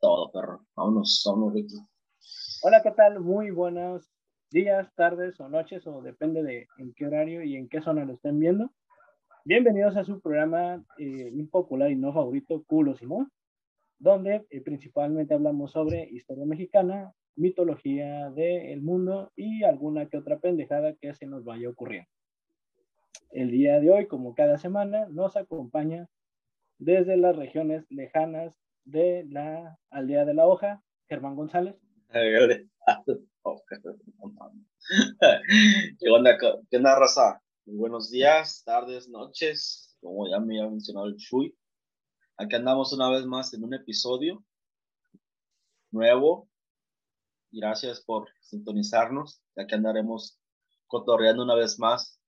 Todo, perro. Vámonos, vámonos, Ricky. Hola, ¿qué tal? Muy buenos días, tardes o noches, o depende de en qué horario y en qué zona lo estén viendo. Bienvenidos a su programa eh, impopular y no favorito, Culo Simón, donde eh, principalmente hablamos sobre historia mexicana, mitología del mundo y alguna que otra pendejada que se nos vaya ocurriendo. El día de hoy, como cada semana, nos acompaña desde las regiones lejanas de la aldea de la hoja, Germán González. ¿Qué onda, qué onda, raza? Buenos días, tardes, noches, como ya me había mencionado el Chuy. Aquí andamos una vez más en un episodio nuevo. Gracias por sintonizarnos. Aquí andaremos cotorreando una vez más,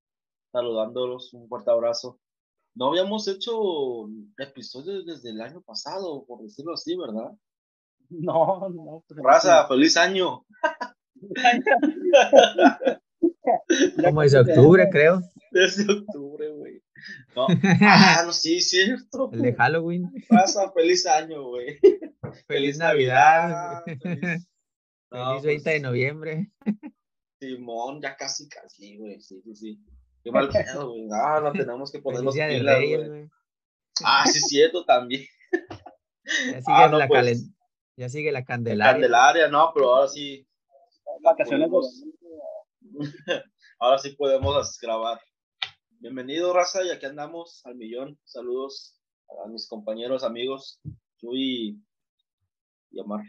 saludándolos. Un fuerte abrazo. No habíamos hecho episodios desde el año pasado, por decirlo así, ¿verdad? No, no. Pues, raza, feliz año. Como desde octubre, creo. Desde octubre, güey. No. Ah, no, sí, cierto. El de Halloween. Pasa, feliz año, güey. Feliz, Navidad. Feliz, 20 de noviembre. Simón, ya casi, casi, güey. Sí, sí, sí. Qué mal pedo, güey. No, no tenemos que ponernos pilas, güey. Ah, sí, cierto, también. Ya sigue, ah, la, pues. ya sigue la Candelaria. Candelaria, no, pero ahora sí. Vacaciones ahora sí podemos grabar. Bienvenido, raza, y aquí andamos al millón. Saludos a mis compañeros, amigos, Chuy y Omar.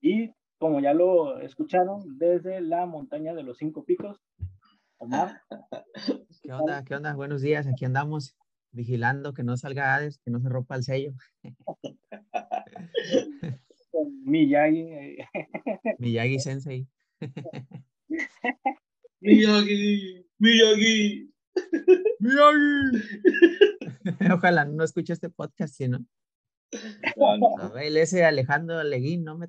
Y como ya lo escucharon, desde la montaña de los cinco picos, Omar. ¿Qué onda? ¿Qué onda? Buenos días, aquí andamos vigilando que no salga Hades, que no se rompa el sello. Miyagi. Miyagi Sensei. Miyagi, Miyagi, Miyagi. Ojalá no escuche este podcast, ¿sí, no? A ver, ese Alejandro Leguín, no me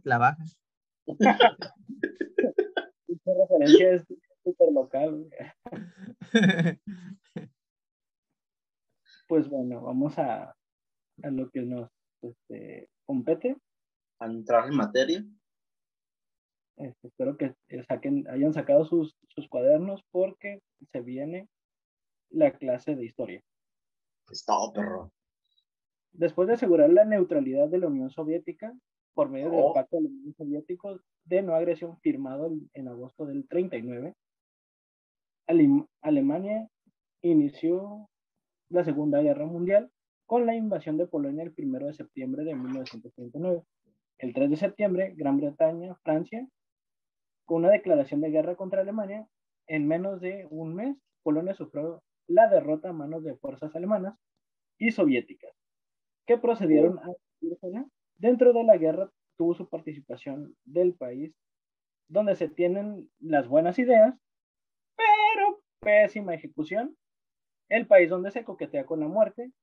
es súper local. Pues bueno, vamos a, a lo que nos este, compete. A entrar en materia. Este, espero que saquen, hayan sacado sus, sus cuadernos porque se viene la clase de historia. Está perro. Después de asegurar la neutralidad de la Unión Soviética por medio del Pacto de la Unión Soviética de no agresión firmado en agosto del 39, Alemania inició la Segunda Guerra Mundial con la invasión de Polonia el 1 de septiembre de 1939. El 3 de septiembre, Gran Bretaña, Francia con una declaración de guerra contra Alemania, en menos de un mes, Polonia sufrió la derrota a manos de fuerzas alemanas y soviéticas, que procedieron a dentro de la guerra tuvo su participación del país, donde se tienen las buenas ideas, pésima ejecución, el país donde se coquetea con la muerte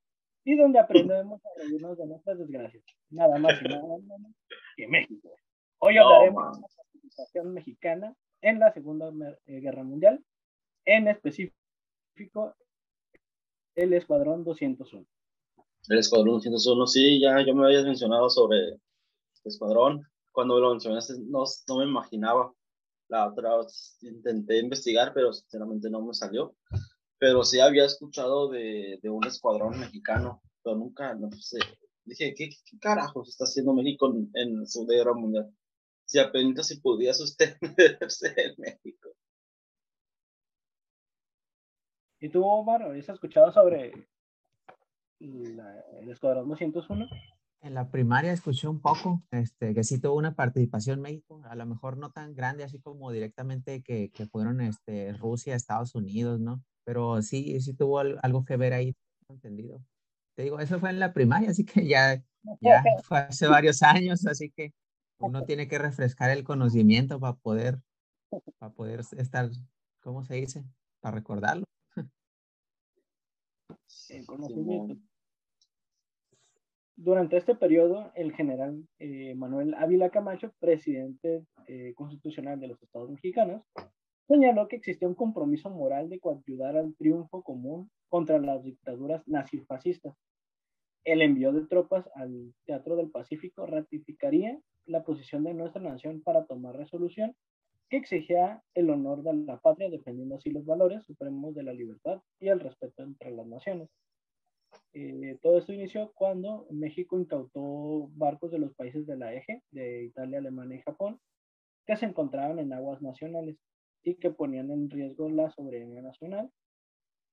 y donde aprendemos a reírnos de nuestras desgracias. Nada más y nada menos que México. Hoy hablaremos mexicana en la Segunda eh, Guerra Mundial, en específico el Escuadrón 201. El Escuadrón 201, sí, ya yo me habías mencionado sobre el Escuadrón. Cuando lo mencionaste, no, no me imaginaba. La otra intenté investigar, pero sinceramente no me salió. Pero sí había escuchado de, de un escuadrón mexicano, pero nunca, no sé. Dije, ¿qué, qué carajos está haciendo México en, en la Guerra Mundial? si apenas si podía sostenerse en México. ¿Y tú, Omar, has escuchado sobre el Escuadrón 201? En la primaria escuché un poco, este, que sí tuvo una participación en México, a lo mejor no tan grande así como directamente que, que fueron este, Rusia, Estados Unidos, ¿no? Pero sí, sí tuvo algo que ver ahí, entendido. Te digo, eso fue en la primaria, así que ya, ya fue hace varios años, así que uno tiene que refrescar el conocimiento para poder, para poder estar, ¿cómo se dice? Para recordarlo. Durante este periodo, el general eh, Manuel Ávila Camacho, presidente eh, constitucional de los Estados Mexicanos, señaló que existía un compromiso moral de coayudar al triunfo común contra las dictaduras nazifascistas el envío de tropas al Teatro del Pacífico ratificaría la posición de nuestra nación para tomar resolución que exigía el honor de la patria, defendiendo así los valores supremos de la libertad y el respeto entre las naciones. Eh, todo esto inició cuando México incautó barcos de los países de la eje, de Italia, Alemania y Japón, que se encontraban en aguas nacionales y que ponían en riesgo la soberanía nacional.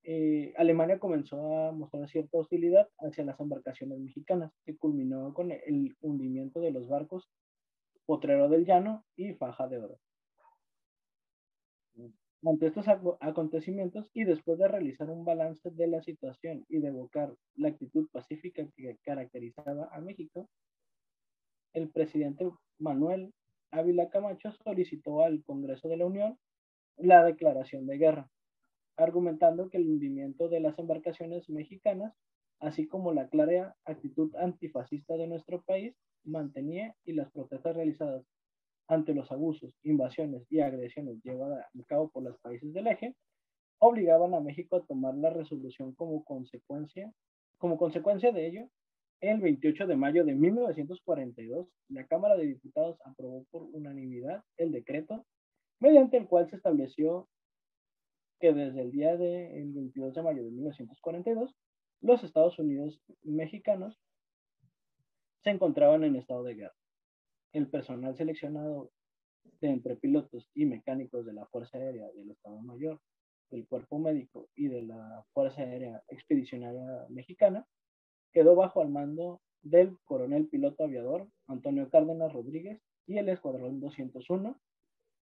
Eh, Alemania comenzó a mostrar cierta hostilidad hacia las embarcaciones mexicanas, que culminó con el hundimiento de los barcos Potrero del Llano y Faja de Oro. Ante estos acontecimientos y después de realizar un balance de la situación y de evocar la actitud pacífica que caracterizaba a México, el presidente Manuel Ávila Camacho solicitó al Congreso de la Unión la declaración de guerra, argumentando que el hundimiento de las embarcaciones mexicanas, así como la clara actitud antifascista de nuestro país, mantenía y las protestas realizadas ante los abusos, invasiones y agresiones llevadas a cabo por los países del eje, obligaban a México a tomar la resolución como consecuencia, como consecuencia de ello, el 28 de mayo de 1942, la Cámara de Diputados aprobó por unanimidad el decreto mediante el cual se estableció que desde el día del 22 de mayo de 1942, los Estados Unidos mexicanos se encontraban en estado de guerra el personal seleccionado de entre pilotos y mecánicos de la Fuerza Aérea del Estado Mayor, del Cuerpo Médico y de la Fuerza Aérea Expedicionaria Mexicana quedó bajo el mando del coronel piloto aviador Antonio Cárdenas Rodríguez y el Escuadrón 201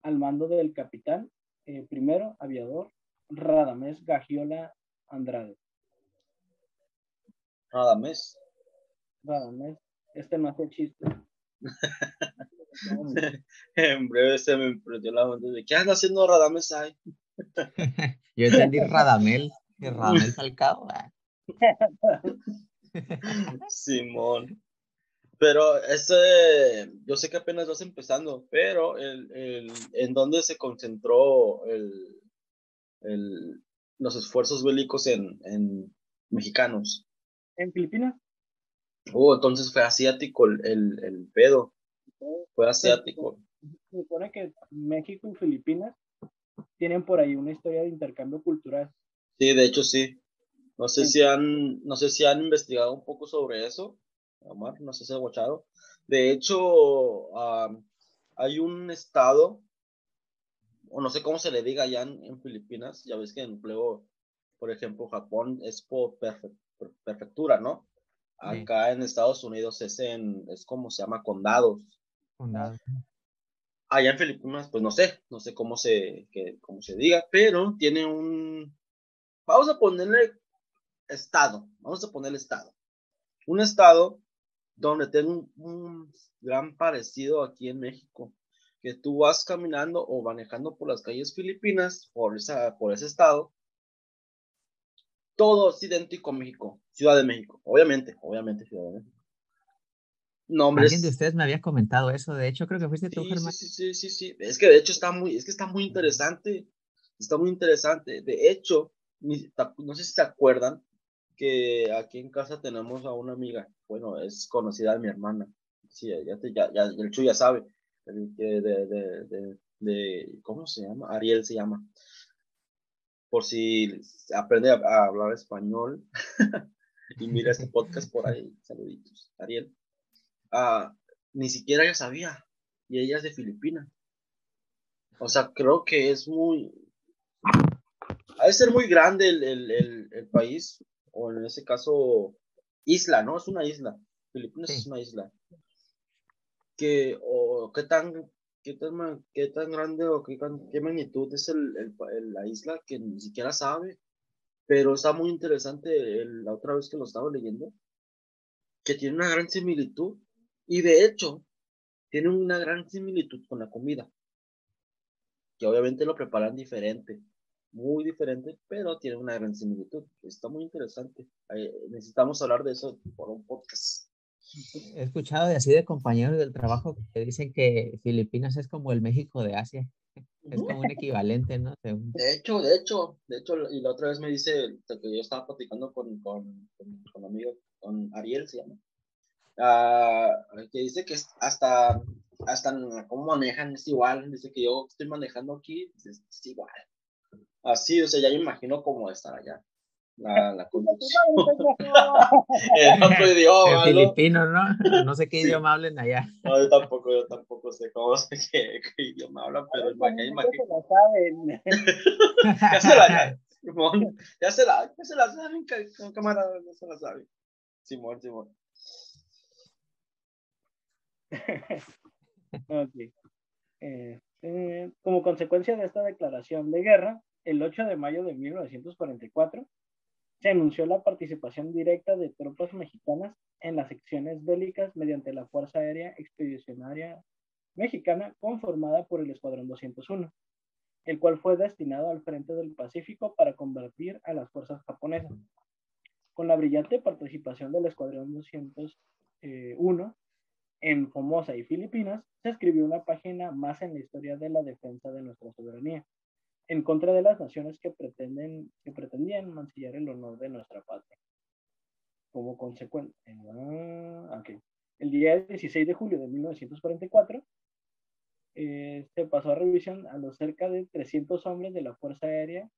al mando del capitán eh, primero aviador Radamés Gagiola Andrade. Radamés. Radamés. Este no hace chiste. en breve se me impresionó la mente de ¿qué anda haciendo Radamés ahí? Yo entendí Radamel, que Radamel Falcao. Ah. Simón. Pero ese, yo sé que apenas vas empezando, pero el, el, en dónde se concentró el, el, los esfuerzos bélicos en, en mexicanos. En Filipinas. Oh, entonces fue asiático el, el, el pedo. Fue asiático. Se supone que México y Filipinas tienen por ahí una historia de intercambio cultural. Sí, de hecho sí. No sé si han, no sé si han investigado un poco sobre eso, Omar, no sé si ha watchado. De hecho, hay un estado, o no sé cómo se le diga allá en, Filipinas, ya ves que en empleo, por ejemplo, Japón es por prefectura, ¿no? Acá en Estados Unidos es, en, es como se llama condados. Condados. Allá en Filipinas, pues no sé, no sé cómo se, que, cómo se diga, pero tiene un, vamos a ponerle estado, vamos a ponerle estado. Un estado donde tengo un, gran parecido aquí en México, que tú vas caminando o manejando por las calles filipinas, por, esa, por ese estado, todo es idéntico a México, Ciudad de México, obviamente, obviamente Ciudad de México. Nombres. Alguien de ustedes me había comentado eso, de hecho creo que fuiste tú, Germán. Sí, sí, sí, sí, es que de hecho está muy, es que está muy interesante, está muy interesante. De hecho, no sé si se acuerdan que aquí en casa tenemos a una amiga, bueno, es conocida de mi hermana, sí, ya, ya, ya el Chu ya sabe, de, de, de, de, ¿cómo se llama? Ariel se llama por si aprende a, hablar español y mira este podcast por ahí. Saluditos, Ariel. Ah, ni siquiera ella sabía. Y ella es de Filipinas. O sea, creo que es muy. Ha de ser muy grande el, el, el, país, o en ese caso, isla, ¿no? Es una isla. Filipinas es una isla. Que, o qué tan qué tan, qué tan grande o qué, qué magnitud es el, el, la isla que ni siquiera sabe. Pero está muy interesante la otra vez que lo estaba leyendo, que tiene una gran similitud. Y de hecho, tiene una gran similitud con la comida. Que obviamente lo preparan diferente, muy diferente, pero tiene una gran similitud. Está muy interesante. necesitamos hablar de eso por un podcast. He escuchado de así de compañeros del trabajo que dicen que Filipinas es como el México de Asia. Es como un equivalente, ¿no? De hecho, de hecho, de hecho, y la otra vez me dice que yo estaba platicando con, con, con, con amigo, con Ariel se llama, uh, que dice que hasta, hasta cómo manejan es igual, dice que yo estoy manejando aquí, es, es igual. Así, o sea, ya me imagino cómo estar allá la, la otro idioma. En filipino, ¿no? No sé qué idioma hablen allá. No, yo tampoco, yo tampoco sé cómo sé qué, qué idioma hablan, pero imagínate. Ya se la saben. ya se la saben. Ya se la, ya se la saben, camarada, ya se la saben. Simón, Simón. ok. Eh, eh, como consecuencia de esta declaración de guerra, el 8 de mayo de 1944 se anunció la participación directa de tropas mexicanas en las secciones bélicas mediante la Fuerza Aérea Expedicionaria Mexicana conformada por el Escuadrón 201, el cual fue destinado al frente del Pacífico para combatir a las fuerzas japonesas. Con la brillante participación del Escuadrón 201 en Formosa y Filipinas, se escribió una página más en la historia de la defensa de nuestra soberanía en contra de las naciones que, pretenden, que pretendían mancillar el honor de nuestra patria. Como consecuencia, el día 16 de julio de 1944 eh, se pasó a revisión a los cerca de 300 hombres de la Fuerza Aérea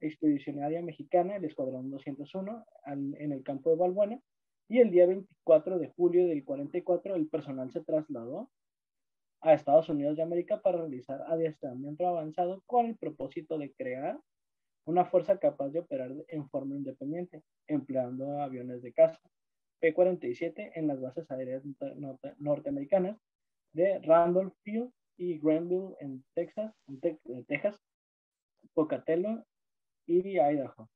Expedicionaria Mexicana, el Escuadrón 201, en el campo de Balbuena, y el día 24 de julio del 44 el personal se trasladó a Estados Unidos de América para realizar adiestramiento avanzado con el propósito de crear una fuerza capaz de operar en forma independiente, empleando aviones de caza P-47 en las bases aéreas norteamericanas de Randolph Field y Granville en Texas, Texas, Pocatello y Idaho.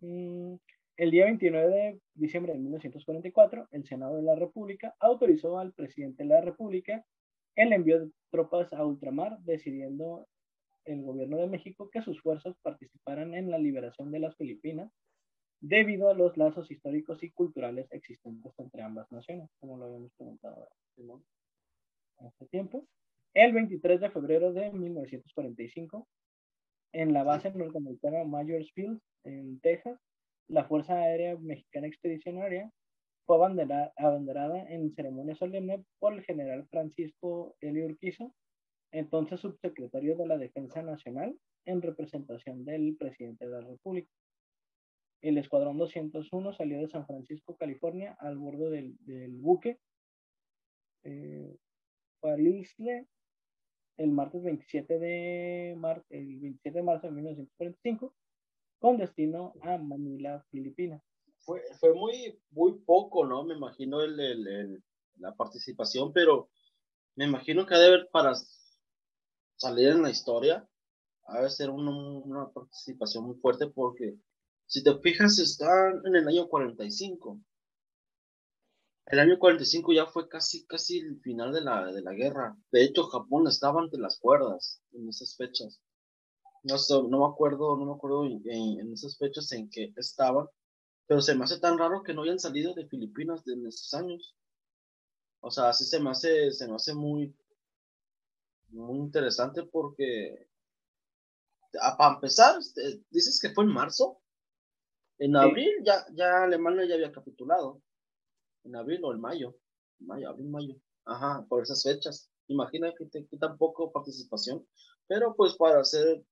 Mm, el día 29 de diciembre de 1944, el Senado de la República autorizó al presidente de la República el envío de tropas a ultramar, decidiendo el gobierno de México que sus fuerzas participaran en la liberación de las Filipinas debido a los lazos históricos y culturales existentes entre ambas naciones, como lo habíamos comentado hace tiempo. El 23 de febrero de 1945, en la base norteamericana Majors Field, en Texas, la Fuerza Aérea Mexicana Expedicionaria fue abanderada en ceremonia solemne por el general Francisco Urquizo, entonces subsecretario de la Defensa Nacional, en representación del presidente de la República. El Escuadrón 201 salió de San Francisco, California, al bordo del, buque eh, el martes 27 de, el 27 de marzo de 1945 con destino a Manila, Filipinas. Fue, muy, muy poco, ¿no? Me imagino el, la participación, pero me imagino que debe para salir en la historia, debe ser una, una participación muy fuerte porque si te fijas, están en el año 45. El año 45 ya fue casi, casi el final de la, de la guerra. De hecho, Japón estaba ante las cuerdas en esas fechas. No sé, no me acuerdo, no me acuerdo en, esas fechas en que estaban, pero se me hace tan raro que no hayan salido de Filipinas en esos años. O sea, así se me hace, se me hace muy, muy interesante porque, para empezar, este, dices que fue en marzo. En abril ya, ya Alemania ya había capitulado. En abril o en mayo. Mayo, abril, mayo. Ajá, por esas fechas. Imagina que, que tampoco participación. Pero pues para hacer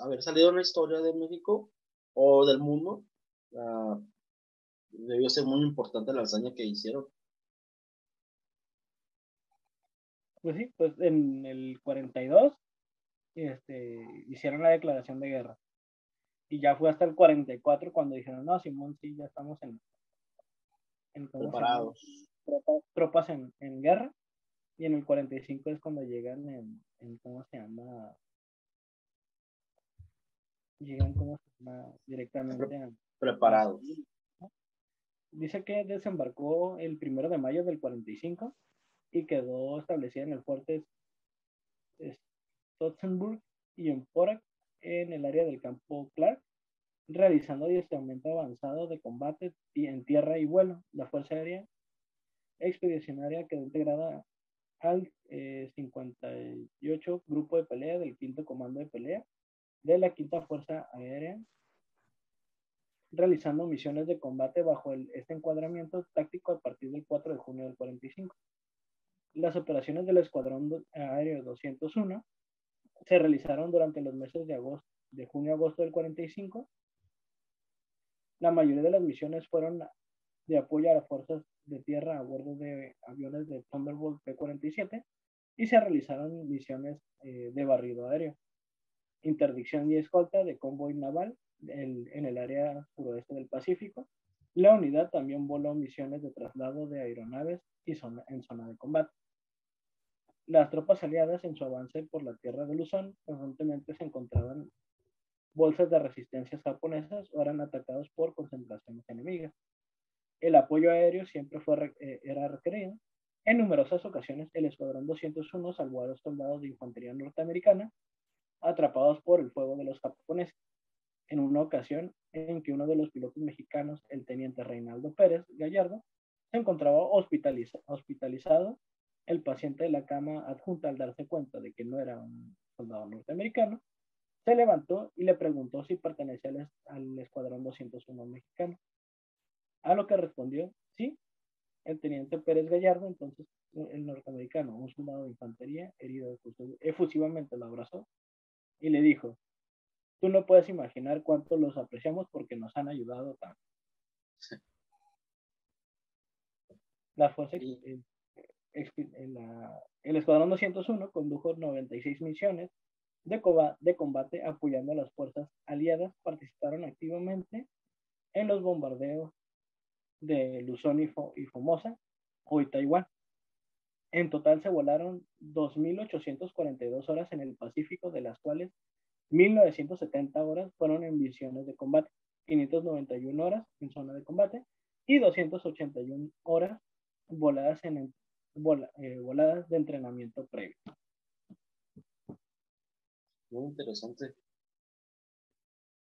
haber salido en la historia de México o del mundo, debió ser muy importante la hazaña que hicieron. Pues sí, pues en el 42 este, hicieron la declaración de guerra. Y ya fue hasta el 44 cuando dijeron, no, Simón, sí, ya estamos en... Preparados. tropas, en, en, guerra. Y en el 45 es cuando llegan en, en ¿cómo se llama? Llegan como directamente preparados. Dice que desembarcó el primero de mayo del 45 y quedó establecida en el fuerte Stotzenburg y en Porak en el área del campo Clark, realizando adiestramiento avanzado de combate en tierra y vuelo. La Fuerza Aérea Expedicionaria quedó integrada al 58 eh, Grupo de Pelea del Quinto Comando de Pelea de la Quinta Fuerza Aérea, realizando misiones de combate bajo este encuadramiento táctico a partir del 4 de junio del 45. Las operaciones del Escuadrón Aéreo 201 se realizaron durante los meses de, agosto, de junio a agosto del 45. La mayoría de las misiones fueron de apoyo a las fuerzas de tierra a bordo de aviones de Thunderbolt P-47 y se realizaron misiones eh, de barrido aéreo, interdicción y escolta de convoy naval en el área suroeste del Pacífico. La unidad también voló misiones de traslado de aeronaves y en zona de combate. Las tropas aliadas en su avance por la tierra de Luzón constantemente se encontraban bolsas de resistencia japonesas o eran atacados por concentraciones enemigas. El apoyo aéreo siempre fue, eh, era requerido. En numerosas ocasiones, el Escuadrón 201 salvó a los soldados de infantería norteamericana atrapados por el fuego de los japoneses. En una ocasión en que uno de los pilotos mexicanos, el teniente Reinaldo Pérez Gallardo, se encontraba hospitalizado el paciente de la cama adjunta, al darse cuenta de que no era un soldado norteamericano, se levantó y le preguntó si pertenecía al, Escuadrón 201 mexicano. A lo que respondió, sí, el teniente Pérez Gallardo, entonces el norteamericano, un soldado de infantería, herido efusivamente lo abrazó y le dijo, tú no puedes imaginar cuánto los apreciamos porque nos han ayudado tanto. La fuerza, el Escuadrón 201 condujo 96 misiones de, de combate apoyando a las fuerzas aliadas. Participaron activamente en los bombardeos de Luzón y, Formosa, hoy Taiwán. En total se volaron 2.842 horas en el Pacífico, de las cuales 1.970 horas fueron en misiones de combate, 591 horas en zona de combate y 281 horas voladas en eh, voladas de entrenamiento previo. Muy interesante.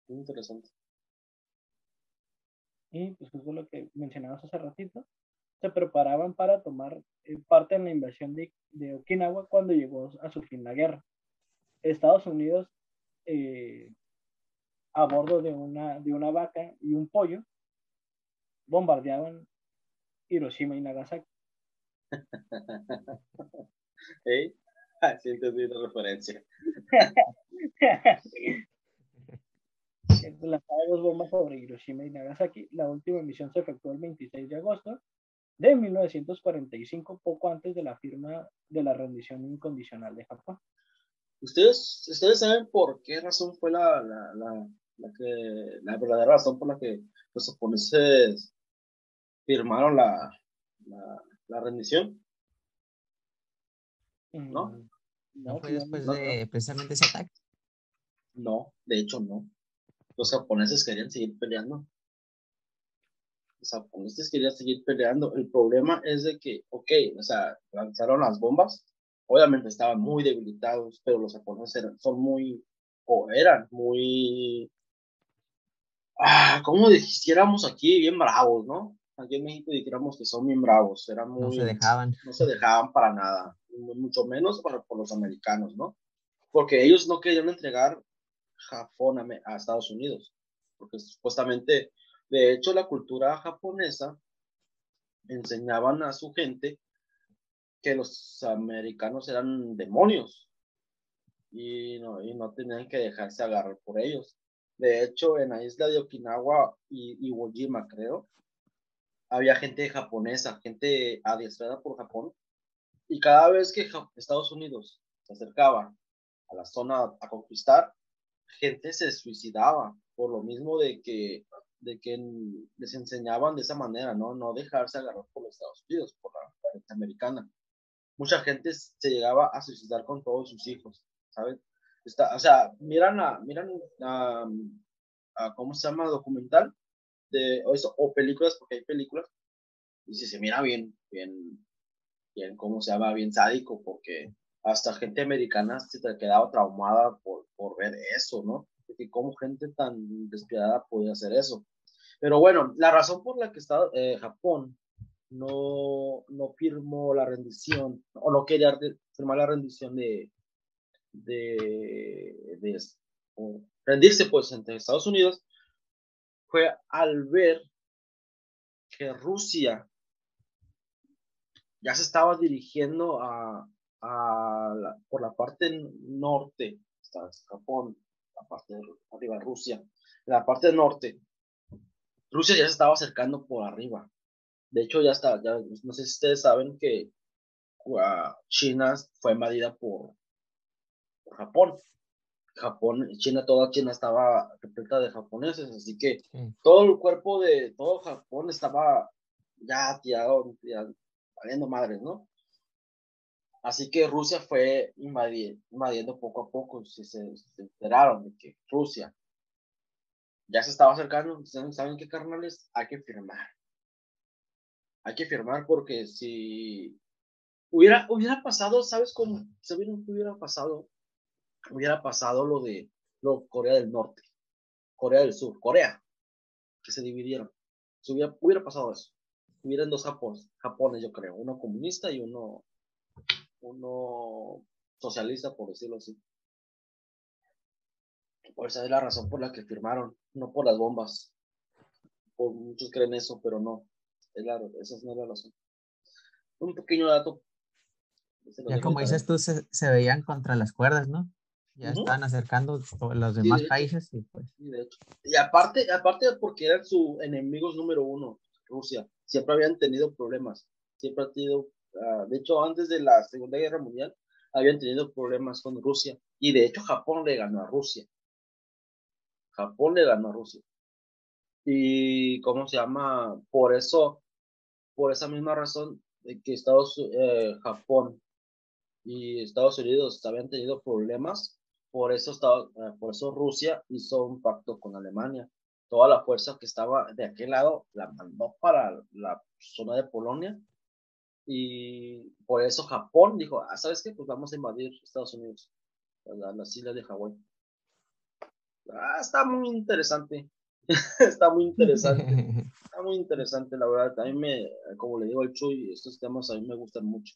Muy interesante. Y pues eso es lo que mencionabas hace ratito. Se preparaban para tomar eh, parte en la invasión de, Okinawa cuando llegó a su fin la guerra. Estados Unidos, eh, a bordo de una, de una vaca y un pollo, bombardeaban Hiroshima y Nagasaki. ¿Eh? Ah, sí, entendí la referencia. Las dos bombas sobre Hiroshima y Nagasaki. La última misión se efectuó el 26 de agosto de 1945, poco antes de la firma de la rendición incondicional de Japón. ¿Ustedes, ustedes saben por qué razón fue la, la, la, la, que, la verdadera razón por la que los japoneses firmaron la, la, la rendición. ¿No? Mm, ¿No fue después de precisamente ese ataque? No, de hecho no. Los japoneses querían seguir peleando. Los japoneses querían seguir peleando. El problema es de que, ok, o sea, lanzaron las bombas. Obviamente estaban muy debilitados, pero los japoneses eran, son muy, o eran muy, ah, como dijéramos aquí, bien bravos, ¿no? aquí en México dijéramos que son bien bravos, eran muy, no se dejaban. No se dejaban para nada, mucho menos para, por los americanos, ¿no? Porque ellos no querían entregar Japón a, Estados Unidos, porque supuestamente, de hecho, la cultura japonesa enseñaban a su gente que los americanos eran demonios y no, y no tenían que dejarse agarrar por ellos. De hecho, en la isla de Okinawa y Iwo Jima, creo, había gente japonesa, gente adiestrada por Japón, y cada vez que Estados Unidos se acercaba a la zona a conquistar, gente se suicidaba, por lo mismo de que, de que les enseñaban de esa manera, ¿no? No dejarse agarrar por los Estados Unidos, por la gente americana. Mucha gente se llegaba a suicidar con todos sus hijos, ¿sabes? Está, o sea, miran a, miran a, a, ¿cómo se llama? Documental de, o, eso, o películas, porque hay películas, y si se mira bien, bien, bien, ¿cómo se llama? Bien sádico, porque hasta gente americana se te quedaba traumada por, por ver eso, ¿no? De que cómo gente tan despiadada podía hacer eso. Pero bueno, la razón por la que está eh, Japón no, no firmó la rendición o no quería firmar la rendición de, de, de rendirse pues entre Estados Unidos fue al ver que Rusia ya se estaba dirigiendo a, a por la parte norte, está Japón, la parte de arriba Rusia, la parte norte, Rusia ya se estaba acercando por arriba. De hecho, ya está, ya, no sé si ustedes saben que China fue invadida por, Japón. Japón, China, toda China estaba repleta de japoneses, así que todo el cuerpo de todo Japón estaba ya tirado, valiendo madres, ¿no? Así que Rusia fue invadiendo, poco a poco, si se, enteraron de que Rusia ya se estaba acercando, ¿saben qué carnales? Hay que firmar. Hay que firmar porque si hubiera, hubiera pasado, ¿sabes cómo? ¿Sabes qué hubiera pasado? Hubiera pasado lo de lo, Corea del Norte, Corea del Sur, Corea, que se dividieron. hubiera, hubiera pasado eso. Hubieran dos Japones, Japones, yo creo, uno comunista y uno, uno socialista, por decirlo así. Por esa es la razón por la que firmaron, no por las bombas. Por, muchos creen eso, pero no. Es la, esa no es la razón. Un pequeño dato. Ya como dices tú, se, se, veían contra las cuerdas, ¿no? Ya estaban acercando los demás países y pues. Y aparte, aparte porque eran sus enemigos número uno, Rusia. Siempre habían tenido problemas. Siempre han tenido, ah, de hecho, antes de la Segunda Guerra Mundial, habían tenido problemas con Rusia. Y de hecho, Japón le ganó a Rusia. Japón le ganó a Rusia. Y, ¿cómo se llama? Por eso, por esa misma razón, que Estados, eh, Japón y Estados Unidos habían tenido problemas, por eso, estaba, eh, por eso Rusia hizo un pacto con Alemania. Toda la fuerza que estaba de aquel lado la mandó para la zona de Polonia y por eso Japón dijo, ah, ¿sabes qué? Pues vamos a invadir Estados Unidos, las islas de Hawái. Ah, está muy interesante. está muy interesante. Está muy interesante, la verdad. A mí me, como le digo al Chuy, estos temas a mí me gustan mucho.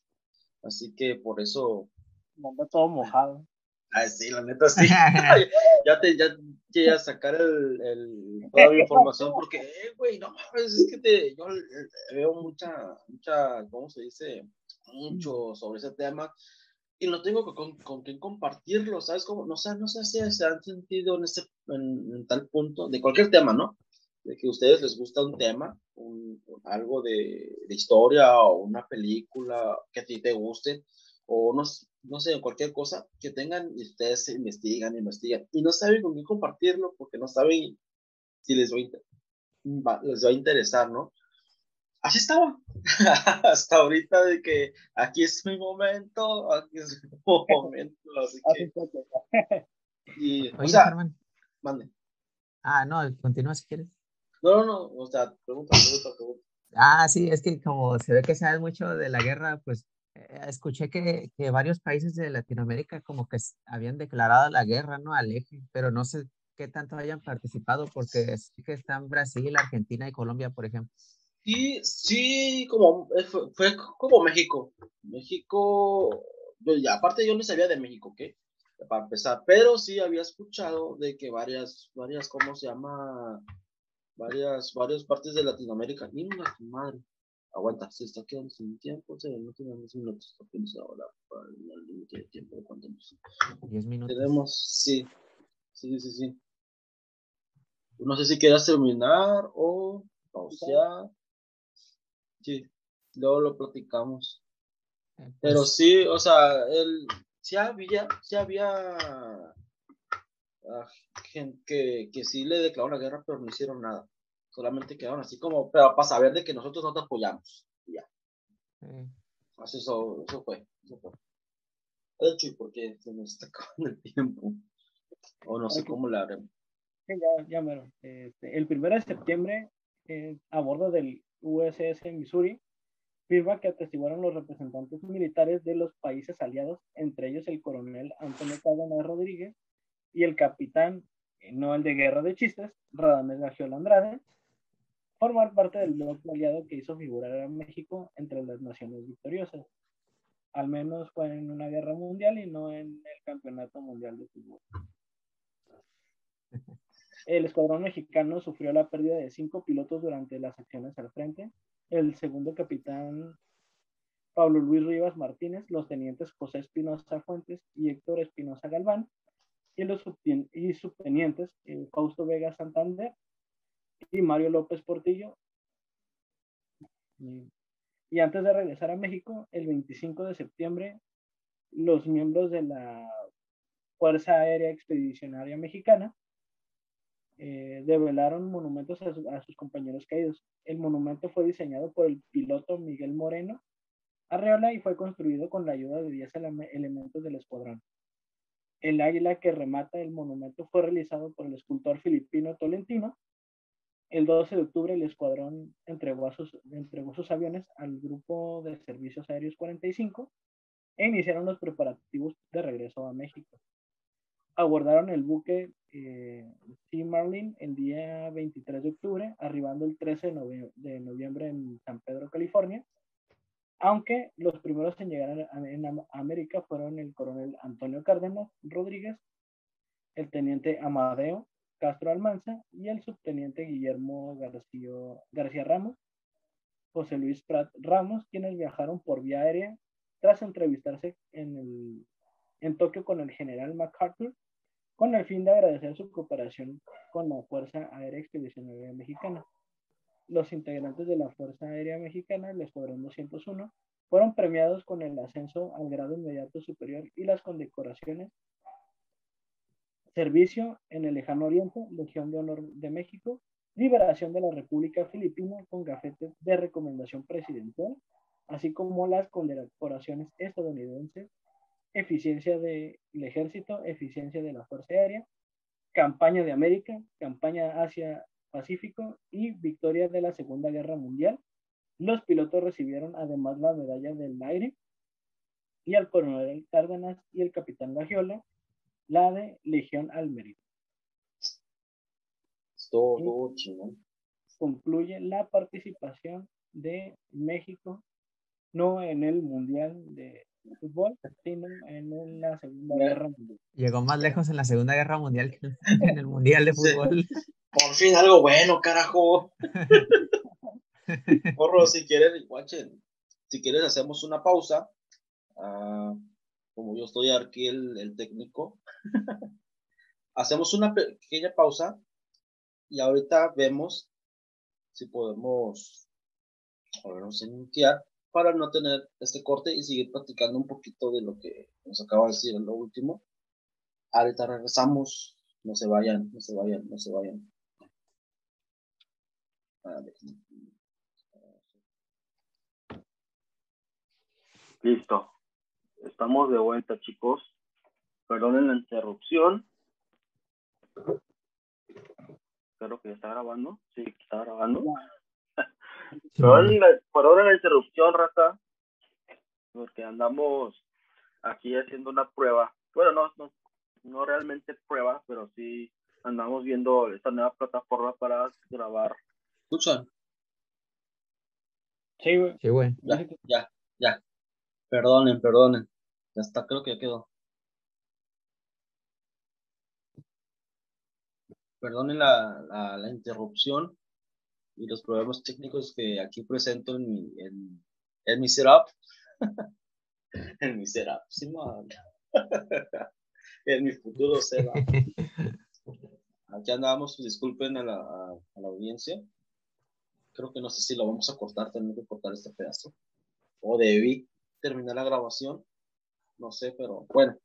Así que por eso. Manda todo mojado. Ay, sí, la neta sí. ya te ya llegué a sacar el, el, toda la información porque, eh, güey, no mames, es que te, yo veo mucha, mucha, ¿cómo se dice? Mucho sobre ese tema y no tengo con, con quién compartirlo, ¿sabes? cómo no sé, no sé si se han sentido en, ese, en, tal punto, de cualquier tema, ¿no? De que a ustedes les gusta un tema, un, algo de, de, historia o una película que a ti te guste, o no, no sé, cualquier cosa que tengan y ustedes investigan, investigan, y no saben con quién compartirlo porque no saben si les va, les va a interesar, ¿no? Así estaba. Hasta ahorita de que aquí es mi momento, aquí es mi momento, así que... y, o sea, mande. Ah, no, continúa si quieres. No, no, no, o sea, pregunta, pregunta, pregunta. Ah, sí, es que como se ve que sabes mucho de la guerra, pues eh, escuché que, que, varios países de Latinoamérica como que habían declarado la guerra, ¿no? Al eje, pero no sé qué tanto hayan participado porque sí que están Brasil, Argentina y Colombia, por ejemplo. Sí, sí, como eh, fue, como México. México, ya, aparte yo no sabía de México, ¿qué? Para empezar, pero sí había escuchado de que varias, varias, ¿cómo se llama? Varias, varias partes de Latinoamérica. Y una madre. Aguanta, se está quedando sin tiempo, se no tenemos minutos, apenas ahora para el límite de tiempo de cuánto nos. 10 minutos. Tenemos, sí, sí, sí, sí. No sé si quieras terminar o pausear. Sí, luego lo platicamos. Eh, Pero pues sí, o sea, él, sí había, sí había ah, gente que, que sí le declaró la guerra, pero no hicieron nada. Solamente quedaron así como, pero para saber de que nosotros no te apoyamos. ya. Así eso, eso fue. Eso fue. De hecho, porque se nos está acabando el tiempo. O no sé cómo le haremos. Ya, ya, bueno. Este, el primero de septiembre, eh, a bordo del USS Missouri, firma que atestiguaron los representantes militares de los países aliados, entre ellos el coronel Antonio Cadena Rodríguez y el capitán, eh, no el de guerra de chistes, Radamés Gagiola Andrade, formar parte del bloque aliado que hizo figurar a México entre las naciones victoriosas. Al menos fue en una guerra mundial y no en el campeonato mundial de fútbol. El escuadrón mexicano sufrió la pérdida de cinco pilotos durante las acciones al frente. El segundo capitán Pablo Luis Rivas Martínez, los tenientes José Espinosa Fuentes y Héctor Espinosa Galván, y los subtenientes eh, Fausto Vega Santander y Mario López Portillo. Y, antes de regresar a México, el 25 de septiembre, los miembros de la Fuerza Aérea Expedicionaria Mexicana eh, develaron monumentos a, sus compañeros caídos. El monumento fue diseñado por el piloto Miguel Moreno Arreola y fue construido con la ayuda de 10 elementos del escuadrón. El águila que remata el monumento fue realizado por el escultor filipino Tolentino. El 12 de octubre el escuadrón entregó, sus, entregó sus aviones al Grupo de Servicios Aéreos 45 e iniciaron los preparativos de regreso a México. Abordaron el buque eh, Sea Marlin el día 23 de octubre, arribando el 13 de noviembre en San Pedro, California, aunque los primeros en llegar en América fueron el coronel Antonio Cárdenas Rodríguez, el teniente Amadeo Castro Almanza y el subteniente Guillermo García, García Ramos, José Luis Prat Ramos, quienes viajaron por vía aérea tras entrevistarse en, el, en Tokio con el general MacArthur con el fin de agradecer su cooperación con la Fuerza Aérea Expedicionaria Mexicana. Los integrantes de la Fuerza Aérea Mexicana, el Escuadrón 201, fueron premiados con el ascenso al grado inmediato superior y las condecoraciones. Servicio en el Lejano Oriente, Legión de Honor de México, Liberación de la República Filipina con gafete de recomendación presidencial, así como las condecoraciones estadounidenses, eficiencia del ejército, eficiencia de la Fuerza Aérea, campaña de América, campaña hacia Pacífico y victoria de la Segunda Guerra Mundial. Los pilotos recibieron además la medalla del aire y al coronel Cárdenas y el capitán Gagiola la de Legión al Mérito. Todo Concluye la participación de México, no en el Mundial de fútbol, sino en la Segunda Guerra Mundial. Llegó más lejos en la Segunda Guerra Mundial que en el Mundial de Fútbol. Por fin algo bueno, carajo. Porro, si quieres, guachen, si quieres hacemos una pausa. Ah, como yo estoy aquí el, el técnico, hacemos una pequeña pausa y ahorita vemos si podemos volvernos a iniciar para no tener este corte y seguir practicando un poquito de lo que nos acaba de decir en lo último. Ahorita regresamos, no se vayan, no se vayan, no se vayan. Listo. Estamos de vuelta, chicos. Perdonen la interrupción. Espero que ya está grabando. Sí, está grabando. Perdonen la, interrupción, raza. Porque andamos aquí haciendo una prueba. Bueno, no, no, no realmente prueba, pero sí andamos viendo esta nueva plataforma para grabar escuchan? Sí, güey. Sí, güey. Ya, ya, ya. Perdonen, perdonen. Ya está, creo que ya quedó. Perdonen la, la, la interrupción y los problemas técnicos que aquí presento en mi, en, en mi setup. en mi setup, en mi futuro setup. Aquí andamos, disculpen a la, a la audiencia creo que no sé si lo vamos a cortar, tenemos que cortar este pedazo. O debí terminar la grabación, no sé, pero bueno,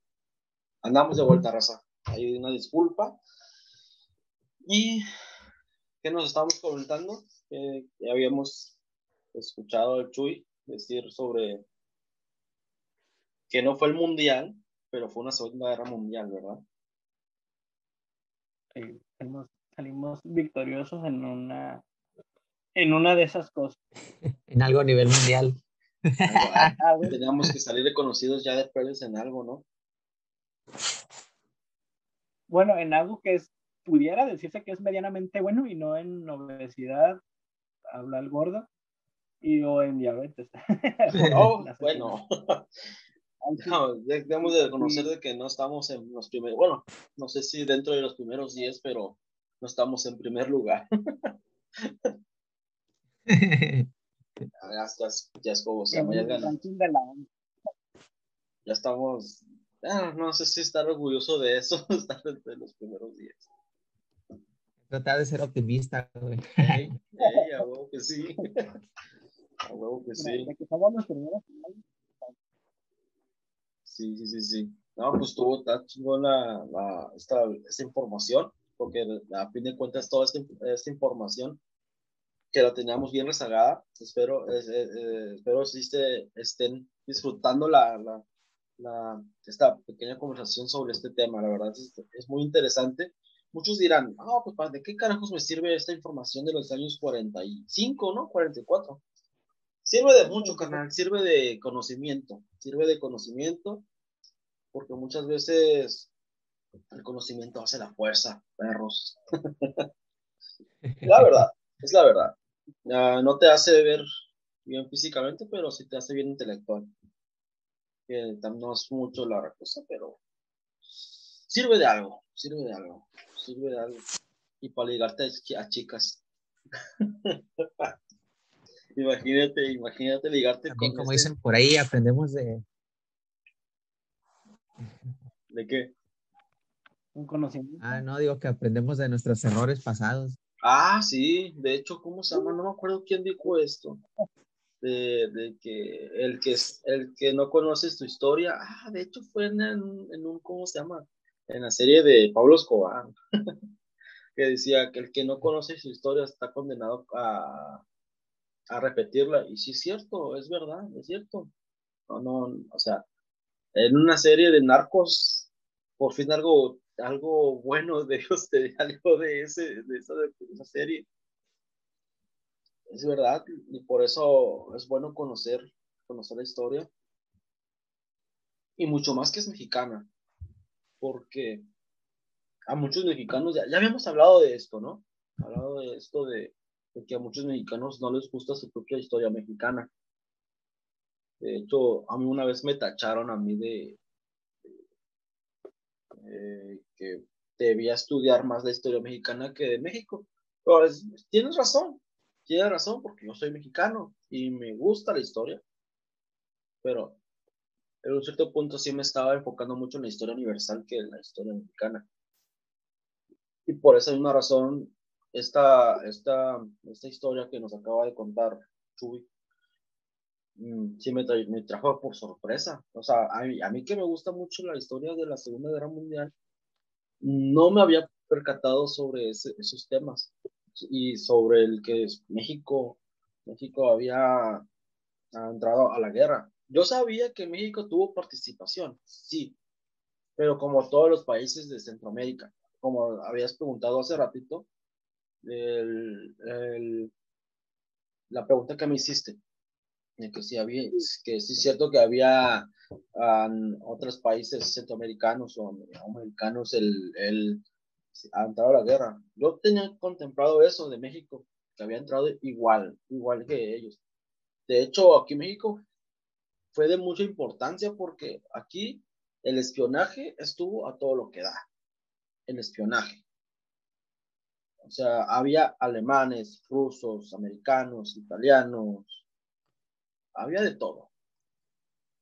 andamos de vuelta, raza. Hay una disculpa. Y ¿qué nos estábamos comentando? Eh, ya habíamos escuchado al Chuy decir sobre que no fue el mundial, pero fue una segunda guerra mundial, ¿verdad? Sí, salimos victoriosos en una en una de esas cosas. en algo a nivel mundial. Teníamos que salir reconocidos ya de en algo, ¿no? Bueno, en algo que es, pudiera decirse que es medianamente bueno y no en obesidad, habla el gordo, y o en diabetes. oh, bueno. No, debemos de reconocer de que no estamos en los primeros, bueno, no sé si dentro de los primeros 10, pero no estamos en primer lugar. ya, ya, ya, es como, ya, ya estamos, ah, no sé si estar orgulloso de eso, estar entre los primeros 10. Tratar de ser optimista, güey. a huevo que sí. A huevo que sí. Sí, sí, sí, sí. No, pues tuvo, está chingón la, la, esta, esta información, porque a fin de cuentas toda esta, esta información que la teníamos bien rezagada, espero, eh, eh, espero si estén disfrutando la, la, la, esta pequeña conversación sobre este tema, la verdad es, es muy interesante muchos dirán, ah, pues ¿de qué carajos me sirve esta información de los años 45, ¿no? 44. Sirve de mucho, carnal, sirve de conocimiento, sirve de conocimiento, porque muchas veces el conocimiento hace la fuerza, perros. la verdad, es la verdad. no te hace ver bien físicamente, pero sí te hace bien intelectual. Que no es mucho la cosa, pero sirve de algo, sirve de algo sirve de algo. Y para ligarte a chicas. imagínate, imagínate ligarte También, como dicen por ahí, aprendemos de. ¿De qué? Un conocimiento. Ah, no, digo que aprendemos de nuestros errores pasados. Ah, sí, de hecho, ¿cómo se llama? No me acuerdo quién dijo esto. De, de, que el que el que no conoces tu historia, ah, de hecho fue en, en un, ¿cómo se llama? En la serie de Pablo Escobar, que decía que el que no conoce su historia está condenado a, a repetirla. Y sí es cierto, es verdad, es cierto. No, no, o sea, en una serie de narcos, por fin algo, algo bueno de de algo de, ese, de, esa, de esa serie. Es verdad, y por eso es bueno conocer, conocer la historia. Y mucho más que es mexicana porque a muchos mexicanos, ya, ya habíamos hablado de esto, ¿no? Hablado de esto de, que a muchos mexicanos no les gusta su propia historia mexicana. De hecho, a mí una vez me tacharon a mí de, que debía estudiar más la historia mexicana que de México. Pero tienes razón, tienes razón, porque yo soy mexicano y me gusta la historia. Pero en un cierto punto sí me estaba enfocando mucho en la historia universal que en la historia mexicana. Y por esa misma razón, esta, esta, esta historia que nos acaba de contar Chuy, mm, sí me, me, trajo por sorpresa. O sea, a mí, a mí que me gusta mucho la historia de la Segunda Guerra Mundial, no me había percatado sobre esos temas y sobre el que México, México había entrado a la guerra. Yo sabía que México tuvo participación, sí, pero como todos los países de Centroamérica, como habías preguntado hace ratito, la pregunta que me hiciste, de que sí había, que sí es cierto que había otros países centroamericanos o americanos el, el ha entrado a la guerra. Yo tenía contemplado eso de México, que había entrado igual, igual que ellos. De hecho, aquí México fue de mucha importancia porque aquí el espionaje estuvo a todo lo que da. El espionaje. O sea, había alemanes, rusos, americanos, italianos. Había de todo.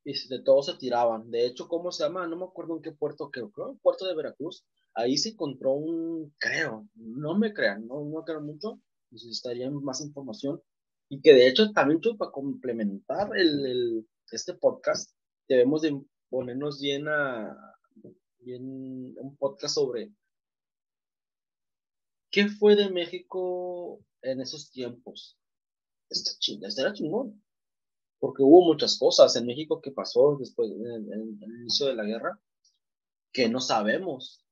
Y de todo se tiraban. De hecho, ¿cómo se llama? No me acuerdo en qué puerto, creo, creo en puerto de Veracruz. Ahí se encontró un, creo, no me crean, no, no creo mucho, necesitaría más información. Y que de hecho también para complementar el este podcast, debemos de ponernos bien a bien un podcast sobre qué fue de México en esos tiempos. Este, este era chingón. Porque hubo muchas cosas en México que pasó después, en, el inicio de la guerra, que no sabemos.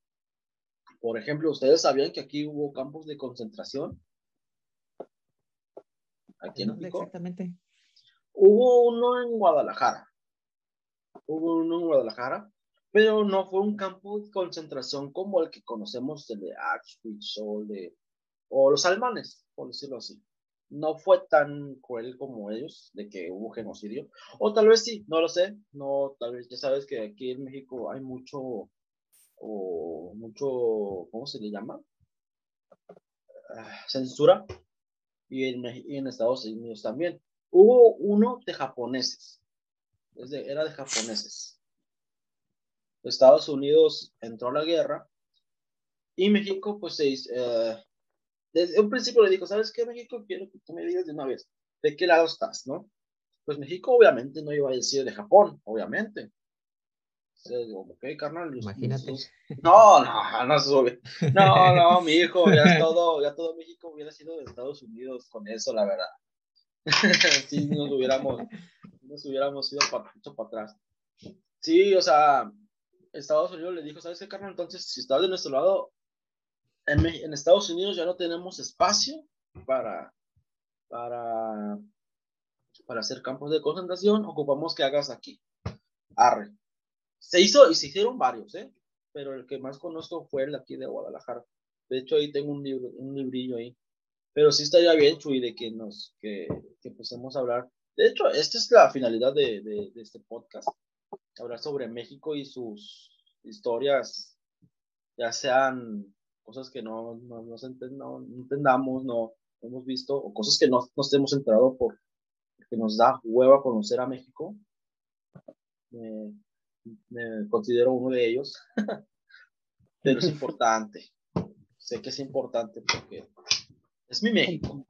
Por ejemplo, ¿ustedes sabían que aquí hubo campos de concentración? Aquí en México. Exactamente. Hubo uno en Guadalajara. Hubo uno en Guadalajara, pero no fue un campo de concentración como el que conocemos, de Auschwitz o, de, o los alemanes, por decirlo así. no fue tan cruel como ellos, de que hubo genocidio. O tal vez sí, no lo sé. No, tal vez ya sabes que aquí en México hay mucho, o mucho, ¿cómo se le llama? Ah, censura. Y en, y en Estados Unidos también. Hubo uno de japoneses. era de japoneses. Estados Unidos entró a la guerra y México, pues, se, eh, desde un principio le dijo, ¿sabes qué, México? Quiero que tú me digas de una vez, ¿de qué lado estás, no? Pues México obviamente no iba a decir de Japón, obviamente. Entonces, digo, ok, carnal. Imagínate. No, no, no sube. No, no, mi hijo, ya todo, ya todo México hubiera sido de Estados Unidos con eso, la verdad. sí, nos hubiéramos, nos hubiéramos ido para, para atrás. Sí, o sea, Estados Unidos le dijo, ¿sabes qué, carnal? Entonces, si estás de nuestro lado, en, Estados Unidos ya no tenemos espacio para, para, para hacer campos de concentración, ocupamos que hagas aquí. Arre. Se hizo y se hicieron varios, ¿eh? Pero el que más conozco fue el de aquí de Guadalajara. De hecho, ahí tengo un libro, un librillo ahí. Pero sí estaría bien, Chuy, de que nos, que, que empecemos a hablar. De hecho, esta es la finalidad de, de, de este podcast. Hablar sobre México y sus historias, ya sean cosas que no, no, no, no entendamos, no hemos visto, o cosas que no nos hemos enterado por, porque nos da hueva conocer a México. Me, me considero uno de ellos, pero es importante. Sé que es importante porque es mi México.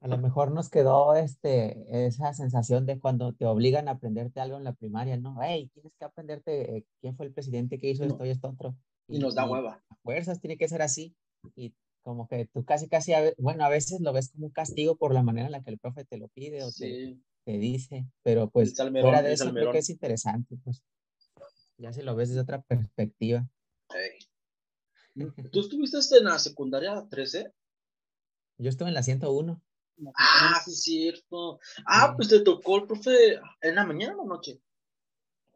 A lo mejor nos quedó este, esa sensación de cuando te obligan a aprenderte algo en la primaria, ¿no? Hey, tienes que aprenderte eh, quién fue el presidente que hizo esto y esto otro. Y, nos da hueva. A fuerzas tiene que ser así. Y como que tú casi, casi, bueno, a veces lo ves como un castigo por la manera en la que el profe te lo pide o te, te, dice, pero pues fuera de eso creo que es interesante, pues. Ya si lo ves desde otra perspectiva. ¿Tú estuviste en la secundaria 13? Yo estuve en la 101. Ah, sí, es cierto. Ah, pues te tocó el profe en la mañana o noche.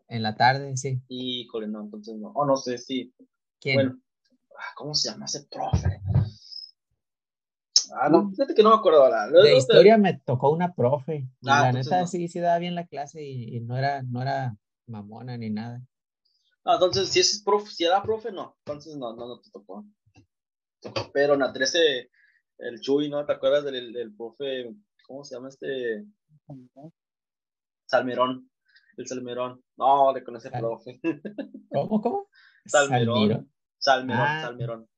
En la tarde, sí. Híjole, no, entonces no. O no sé, sí. ¿Quién? Bueno, ah, ¿cómo se llama ese profe? Ah, no, fíjate que no me acuerdo la. De historia me tocó una profe. Ah, la neta sí, sí daba bien la clase y, no era, no era mamona ni nada. No, entonces si es profe, si era profe, no. Entonces no, no, no te tocó. Pero en la 13 el Chuy, ¿no? ¿Te acuerdas del, del profe, ¿cómo se llama este? Salmerón, el Salmerón. No, le conoce el profe. ¿Cómo, cómo? Salmerón. Salmerón, ah. Salmerón.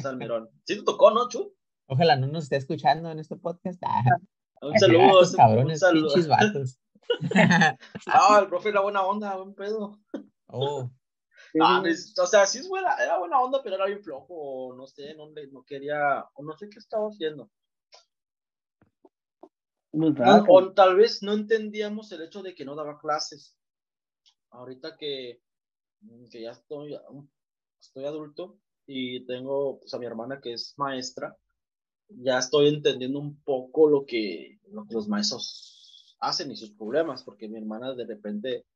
Salmerón. Sí te tocó, ¿no, Chuy? Ojalá no nos esté escuchando en este podcast. Ah. Un saludo. Cabrones, un saludo. pinches vatos. ah, el profe era buena onda, buen pedo. Oh. Ah, o sea, sí es buena, era buena onda, pero era bien flojo, no sé, no, no quería, o no sé qué estaba haciendo. o tal vez no entendíamos el hecho de que no daba clases. Ahorita que, que ya estoy, estoy adulto y tengo pues, a mi hermana que es maestra, ya estoy entendiendo un poco lo que, lo que los maestros hacen y sus problemas, porque mi hermana de repente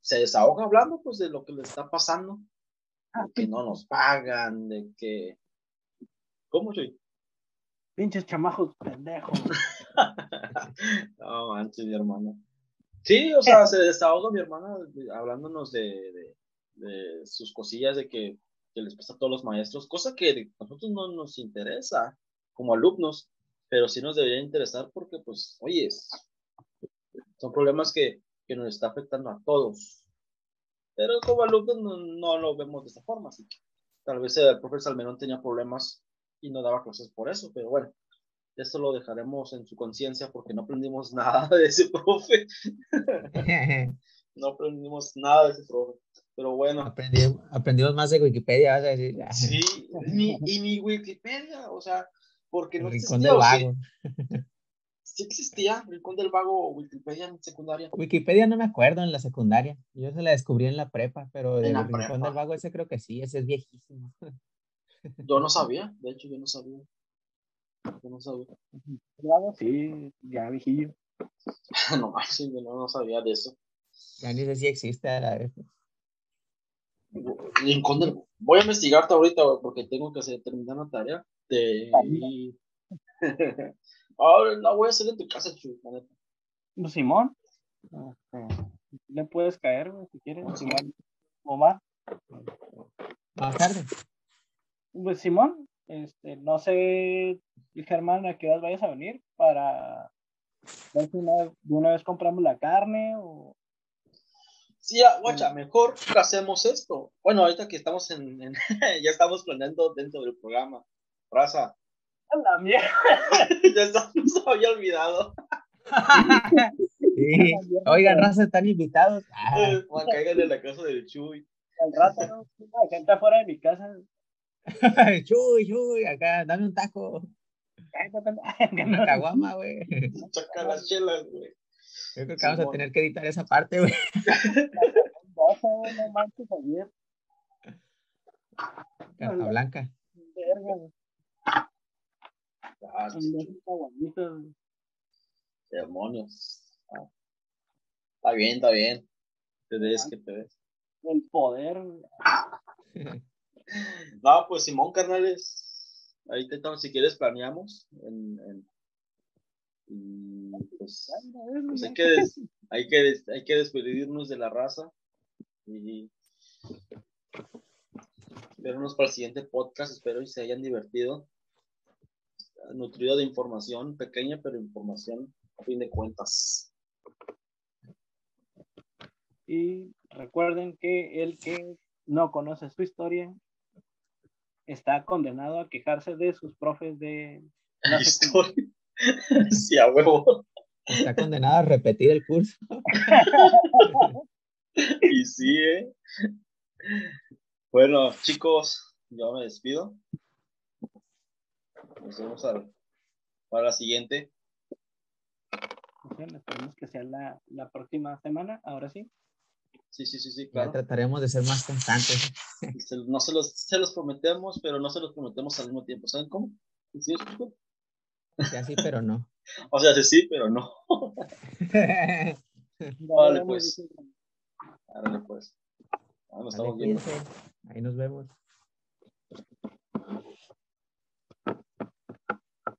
se desahoga hablando pues de lo que le está pasando, ah, que no nos pagan, de que... ¿Cómo soy? Pinches chamajos pendejos. no manches, mi hermano. Sí, o sea, se desahoga mi hermana hablándonos de, de, sus cosillas de que, que, les pasa a todos los maestros, cosa que a nosotros no nos interesa como alumnos, pero sí nos debería interesar porque, pues, oye, son problemas que, que nos está afectando a todos. Pero como alumnos no, lo vemos de esa forma, así que tal vez el profesor Salmerón tenía problemas y no daba clases por eso, pero bueno, esto lo dejaremos en su conciencia porque no aprendimos nada de ese profe. no aprendimos nada de ese profe. Pero bueno. aprendimos más de Wikipedia, vas a decir. sí, y mi Wikipedia, o sea, porque no Rincón del Vago sí existía Rincón del Vago o Wikipedia en secundaria. Wikipedia no me acuerdo en la secundaria. Yo se la descubrí en la prepa, pero el Rincón del Vago ese creo que sí, ese es viejísimo. Yo no sabía, de hecho yo no sabía. Yo no sabía. Sí, ya viejillo. no, sí, yo no, sabía de eso. Ya ni sé si existe a la vez. Voy a investigarte ahorita porque tengo que hacer, terminar la tarea. De... Ahora la voy a hacer en tu casa, Chuy, pues, Simón, este, le puedes caer, si quieres, Simón. Omar. Más tarde. Pues Simón, este, no sé, Germán, a qué hora vayas a venir para ver si una, de una vez compramos la carne o Sí, guacha, mejor hacemos esto. Bueno, ahorita que estamos en, ya estamos planeando dentro del programa. Raza. La mierda. ya nos había olvidado. sí. Oigan, raza, están invitados. Ah. caigan en la casa del Chuy. Al rato, ¿no? Hay gente afuera de mi casa. chuy, chuy, acá, dame un taco. Una caguama, güey. Saca las chelas, güey. Yo creo que vamos a tener que editar esa parte, güey. no manches ayer. Carta blanca. Ah, Demonios. Ah. Está bien, está bien. Te ves, que te ves. El poder. no, pues Simón, carnales. Ahí te si quieres, planeamos en, en pues, pues hay, que hay, que, hay que despedirnos de la raza y vernos para el siguiente podcast. Espero y se hayan divertido. Nutrido de información, pequeña, pero información a fin de cuentas. Y recuerden que el que no conoce su historia está condenado a quejarse de sus profes de la historia. sí, a huevo. Está condenado a repetir el curso. y sí, ¿eh? Bueno, chicos, yo me despido. Nos vemos para la siguiente. esperemos que sea la, la, próxima semana, ahora sí. Sí, sí, sí, sí, claro. trataremos de ser más constantes. no se los, se los prometemos, pero no se los prometemos al mismo tiempo. ¿Saben cómo? ¿Sí? O sea, sí, pero no. O sea, sí, pero no. vale, pues. Vale, pues. Ahí nos vemos.